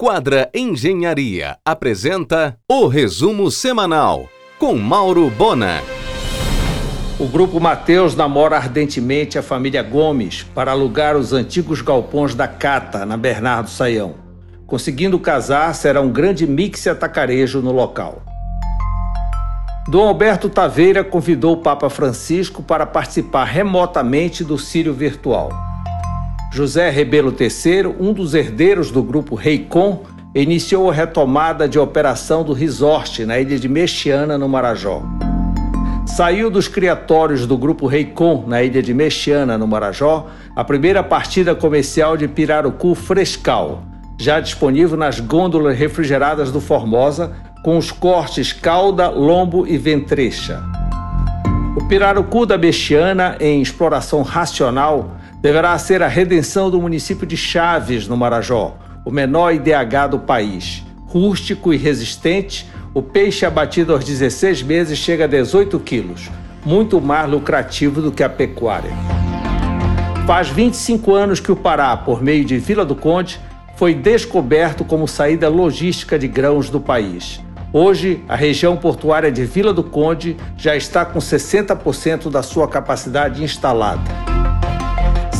Quadra Engenharia apresenta o resumo semanal com Mauro Bona. O grupo Mateus namora ardentemente a família Gomes para alugar os antigos galpões da Cata, na Bernardo Saião. Conseguindo casar, será um grande mix atacarejo no local. Dom Alberto Taveira convidou o Papa Francisco para participar remotamente do Sírio Virtual. José Rebelo III, um dos herdeiros do grupo Reicon, iniciou a retomada de operação do resort na ilha de Mexiana, no Marajó. Saiu dos criatórios do grupo Reicon, na ilha de Mexiana, no Marajó, a primeira partida comercial de pirarucu frescal, já disponível nas gôndolas refrigeradas do Formosa, com os cortes cauda, lombo e ventrecha. O pirarucu da Mexiana, em exploração racional, deverá ser a redenção do município de Chaves, no Marajó, o menor IDH do país. Rústico e resistente, o peixe abatido aos 16 meses chega a 18 quilos, muito mais lucrativo do que a pecuária. Faz 25 anos que o Pará, por meio de Vila do Conde, foi descoberto como saída logística de grãos do país. Hoje, a região portuária de Vila do Conde já está com 60% da sua capacidade instalada.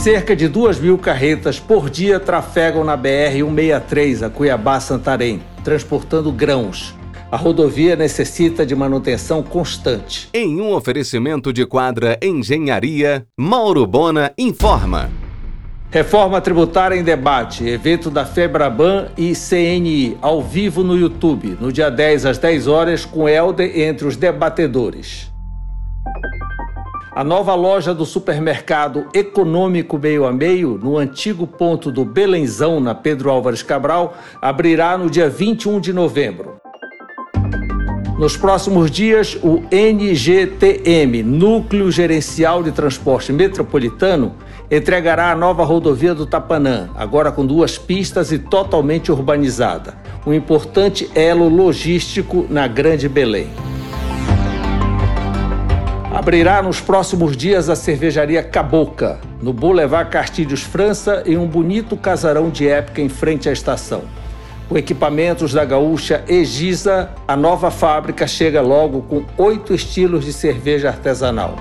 Cerca de 2 mil carretas por dia trafegam na BR-163 a Cuiabá-Santarém, transportando grãos. A rodovia necessita de manutenção constante. Em um oferecimento de quadra Engenharia, Mauro Bona informa. Reforma tributária em debate, evento da Febraban e CNI, ao vivo no YouTube, no dia 10 às 10 horas, com Helder entre os debatedores. A nova loja do supermercado Econômico Meio a Meio, no antigo ponto do Belenzão, na Pedro Álvares Cabral, abrirá no dia 21 de novembro. Nos próximos dias, o NGTM, Núcleo Gerencial de Transporte Metropolitano, entregará a nova rodovia do Tapanã, agora com duas pistas e totalmente urbanizada, um importante elo logístico na Grande Belém. Abrirá nos próximos dias a cervejaria Caboca, no Boulevard Castilhos França, em um bonito casarão de época em frente à estação. Com equipamentos da gaúcha Egisa, a nova fábrica chega logo com oito estilos de cerveja artesanal.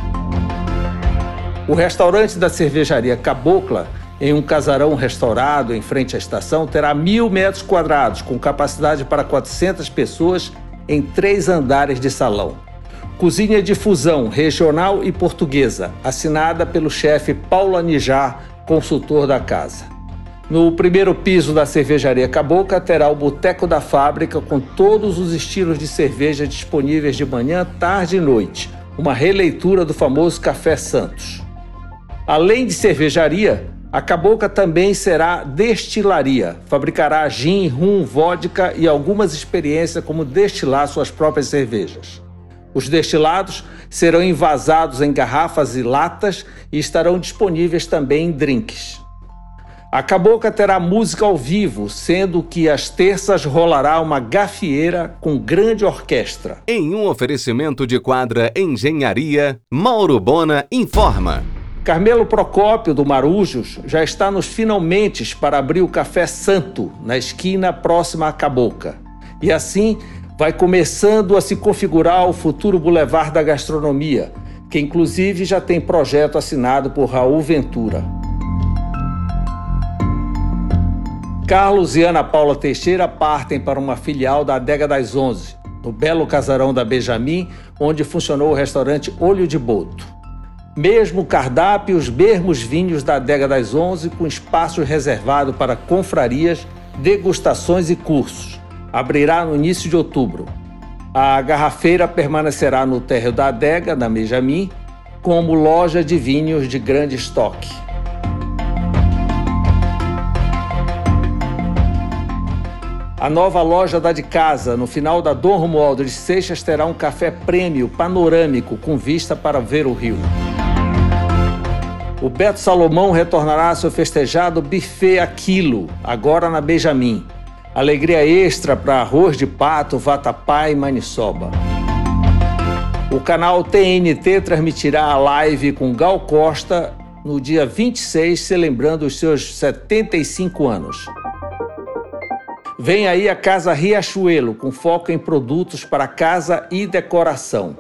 O restaurante da cervejaria Cabocla, em um casarão restaurado em frente à estação, terá mil metros quadrados, com capacidade para 400 pessoas em três andares de salão. Cozinha de fusão regional e portuguesa, assinada pelo chefe Paulo Anijar, consultor da casa. No primeiro piso da cervejaria Cabocla terá o Boteco da Fábrica com todos os estilos de cerveja disponíveis de manhã, tarde e noite, uma releitura do famoso Café Santos. Além de cervejaria, a Cabocla também será destilaria. Fabricará gin, rum, vodka e algumas experiências como destilar suas próprias cervejas. Os destilados serão envasados em garrafas e latas e estarão disponíveis também em drinks. A Cabocla terá música ao vivo, sendo que às terças rolará uma gafieira com grande orquestra. Em um oferecimento de quadra Engenharia, Mauro Bona informa. Carmelo Procópio, do Marujos, já está nos finalmente para abrir o Café Santo, na esquina próxima à Cabocla. E assim vai começando a se configurar o futuro Boulevard da Gastronomia, que inclusive já tem projeto assinado por Raul Ventura. Carlos e Ana Paula Teixeira partem para uma filial da Adega das Onze, no belo casarão da Benjamin, onde funcionou o restaurante Olho de Boto. Mesmo cardápio os mesmos vinhos da Adega das Onze, com espaço reservado para confrarias, degustações e cursos abrirá no início de outubro. A garrafeira permanecerá no térreo da adega, da Benjamin, como loja de vinhos de grande estoque. A nova loja da de casa, no final da Dom Romualdo de Seixas, terá um café prêmio panorâmico com vista para ver o rio. O Beto Salomão retornará seu festejado buffet Aquilo, agora na Benjamin. Alegria extra para arroz de pato, vatapá e maniçoba. O canal TNT transmitirá a live com Gal Costa no dia 26, celebrando os seus 75 anos. Vem aí a Casa Riachuelo, com foco em produtos para casa e decoração.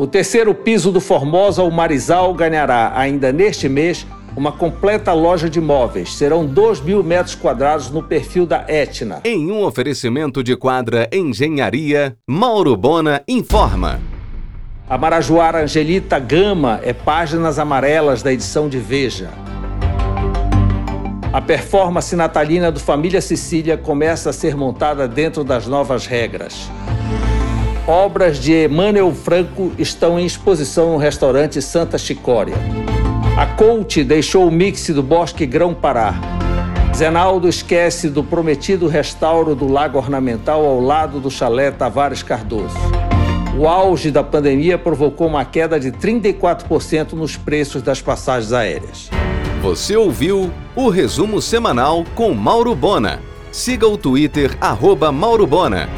O terceiro piso do Formosa, o Marizal, ganhará, ainda neste mês, uma completa loja de móveis. Serão 2 mil metros quadrados no perfil da Etna. Em um oferecimento de quadra Engenharia, Mauro Bona informa. A Marajoara Angelita Gama é páginas amarelas da edição de Veja. A performance natalina do Família Sicília começa a ser montada dentro das novas regras. Obras de Emmanuel Franco estão em exposição no restaurante Santa Chicória. A Coach deixou o mix do Bosque Grão Pará. Zenaldo esquece do prometido restauro do Lago Ornamental ao lado do chalé Tavares Cardoso. O auge da pandemia provocou uma queda de 34% nos preços das passagens aéreas. Você ouviu o resumo semanal com Mauro Bona. Siga o Twitter, arroba Mauro Bona.